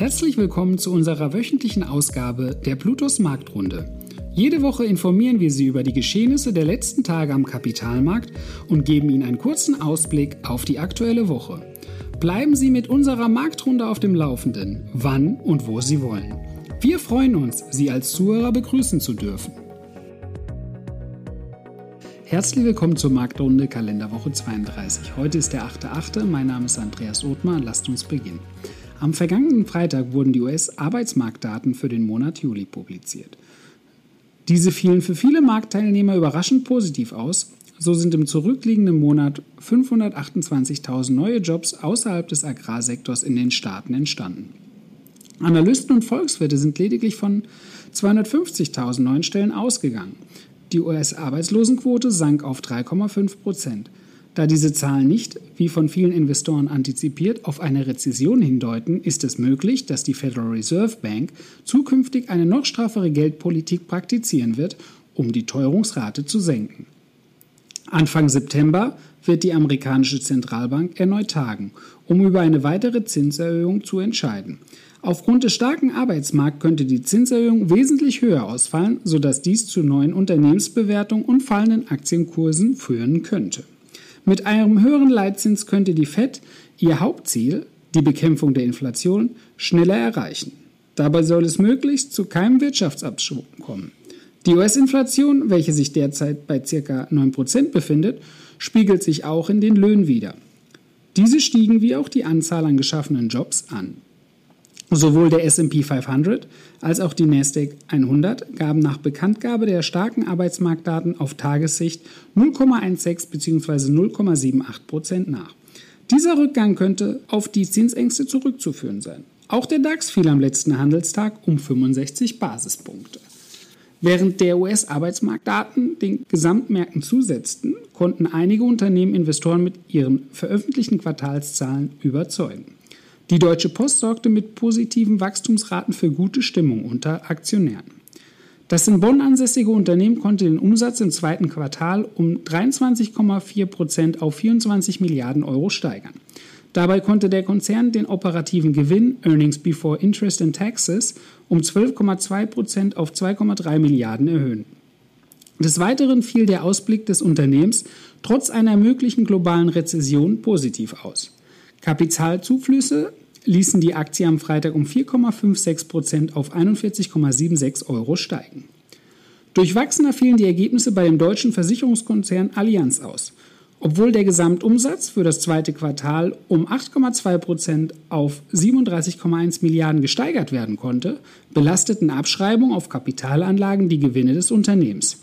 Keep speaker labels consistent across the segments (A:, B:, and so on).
A: Herzlich willkommen zu unserer wöchentlichen Ausgabe der Plutos Marktrunde. Jede Woche informieren wir Sie über die Geschehnisse der letzten Tage am Kapitalmarkt und geben Ihnen einen kurzen Ausblick auf die aktuelle Woche. Bleiben Sie mit unserer Marktrunde auf dem Laufenden, wann und wo Sie wollen. Wir freuen uns, Sie als Zuhörer begrüßen zu dürfen. Herzlich willkommen zur Marktrunde Kalenderwoche 32. Heute ist der 8.8. Mein Name ist Andreas Othmar. Lasst uns beginnen. Am vergangenen Freitag wurden die US-Arbeitsmarktdaten für den Monat Juli publiziert. Diese fielen für viele Marktteilnehmer überraschend positiv aus. So sind im zurückliegenden Monat 528.000 neue Jobs außerhalb des Agrarsektors in den Staaten entstanden. Analysten und Volkswirte sind lediglich von 250.000 neuen Stellen ausgegangen. Die US-Arbeitslosenquote sank auf 3,5 Prozent. Da diese Zahlen nicht, wie von vielen Investoren antizipiert, auf eine Rezession hindeuten, ist es möglich, dass die Federal Reserve Bank zukünftig eine noch straffere Geldpolitik praktizieren wird, um die Teuerungsrate zu senken. Anfang September wird die amerikanische Zentralbank erneut tagen, um über eine weitere Zinserhöhung zu entscheiden. Aufgrund des starken Arbeitsmarkts könnte die Zinserhöhung wesentlich höher ausfallen, sodass dies zu neuen Unternehmensbewertungen und fallenden Aktienkursen führen könnte. Mit einem höheren Leitzins könnte die Fed ihr Hauptziel, die Bekämpfung der Inflation, schneller erreichen. Dabei soll es möglichst zu keinem Wirtschaftsabschwung kommen. Die US-Inflation, welche sich derzeit bei ca. 9% befindet, spiegelt sich auch in den Löhnen wider. Diese stiegen wie auch die Anzahl an geschaffenen Jobs an. Sowohl der SP 500 als auch die Nasdaq 100 gaben nach Bekanntgabe der starken Arbeitsmarktdaten auf Tagessicht 0,16 bzw. 0,78 Prozent nach. Dieser Rückgang könnte auf die Zinsängste zurückzuführen sein. Auch der DAX fiel am letzten Handelstag um 65 Basispunkte. Während der US-Arbeitsmarktdaten den Gesamtmärkten zusetzten, konnten einige Unternehmen Investoren mit ihren veröffentlichten Quartalszahlen überzeugen. Die Deutsche Post sorgte mit positiven Wachstumsraten für gute Stimmung unter Aktionären. Das in Bonn ansässige Unternehmen konnte den Umsatz im zweiten Quartal um 23,4 Prozent auf 24 Milliarden Euro steigern. Dabei konnte der Konzern den operativen Gewinn Earnings Before Interest and Taxes um 12,2 Prozent auf 2,3 Milliarden erhöhen. Des Weiteren fiel der Ausblick des Unternehmens trotz einer möglichen globalen Rezession positiv aus. Kapitalzuflüsse ließen die Aktie am Freitag um 4,56 Prozent auf 41,76 Euro steigen. Durchwachsener fielen die Ergebnisse bei dem deutschen Versicherungskonzern Allianz aus. Obwohl der Gesamtumsatz für das zweite Quartal um 8,2 Prozent auf 37,1 Milliarden gesteigert werden konnte, belasteten Abschreibungen auf Kapitalanlagen die Gewinne des Unternehmens.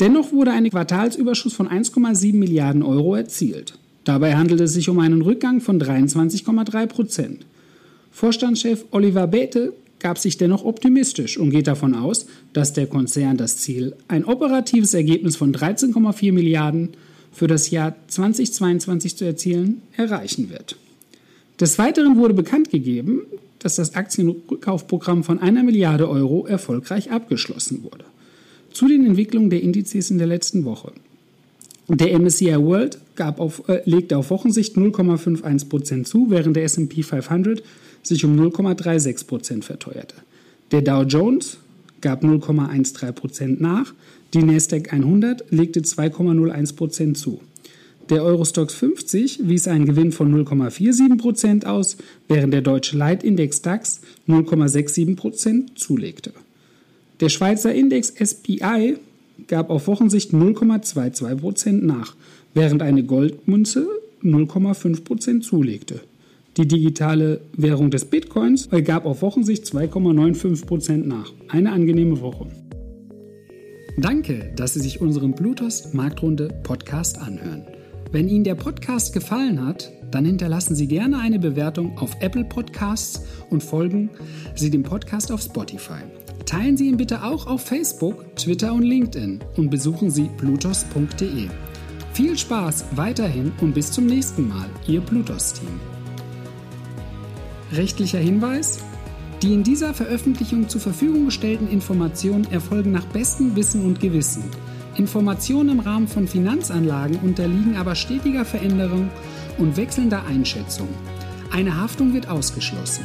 A: Dennoch wurde ein Quartalsüberschuss von 1,7 Milliarden Euro erzielt. Dabei handelt es sich um einen Rückgang von 23,3 Prozent. Vorstandschef Oliver Bethe gab sich dennoch optimistisch und geht davon aus, dass der Konzern das Ziel, ein operatives Ergebnis von 13,4 Milliarden für das Jahr 2022 zu erzielen, erreichen wird. Des Weiteren wurde bekannt gegeben, dass das Aktienrückkaufprogramm von einer Milliarde Euro erfolgreich abgeschlossen wurde. Zu den Entwicklungen der Indizes in der letzten Woche. Der MSCI World gab auf, äh, legte auf Wochensicht 0,51% zu, während der S&P 500 sich um 0,36% verteuerte. Der Dow Jones gab 0,13% nach, die Nasdaq 100 legte 2,01% zu. Der Eurostox 50 wies einen Gewinn von 0,47% aus, während der deutsche Leitindex DAX 0,67% zulegte. Der Schweizer Index SPI gab auf Wochensicht 0,22% nach, während eine Goldmünze 0,5% zulegte. Die digitale Währung des Bitcoins gab auf Wochensicht 2,95% nach. Eine angenehme Woche. Danke, dass Sie sich unseren Bluetooth Marktrunde Podcast anhören. Wenn Ihnen der Podcast gefallen hat, dann hinterlassen Sie gerne eine Bewertung auf Apple Podcasts und folgen Sie dem Podcast auf Spotify. Teilen Sie ihn bitte auch auf Facebook, Twitter und LinkedIn und besuchen Sie blutos.de. Viel Spaß weiterhin und bis zum nächsten Mal, Ihr Blutos-Team. Rechtlicher Hinweis? Die in dieser Veröffentlichung zur Verfügung gestellten Informationen erfolgen nach bestem Wissen und Gewissen. Informationen im Rahmen von Finanzanlagen unterliegen aber stetiger Veränderung und wechselnder Einschätzung. Eine Haftung wird ausgeschlossen.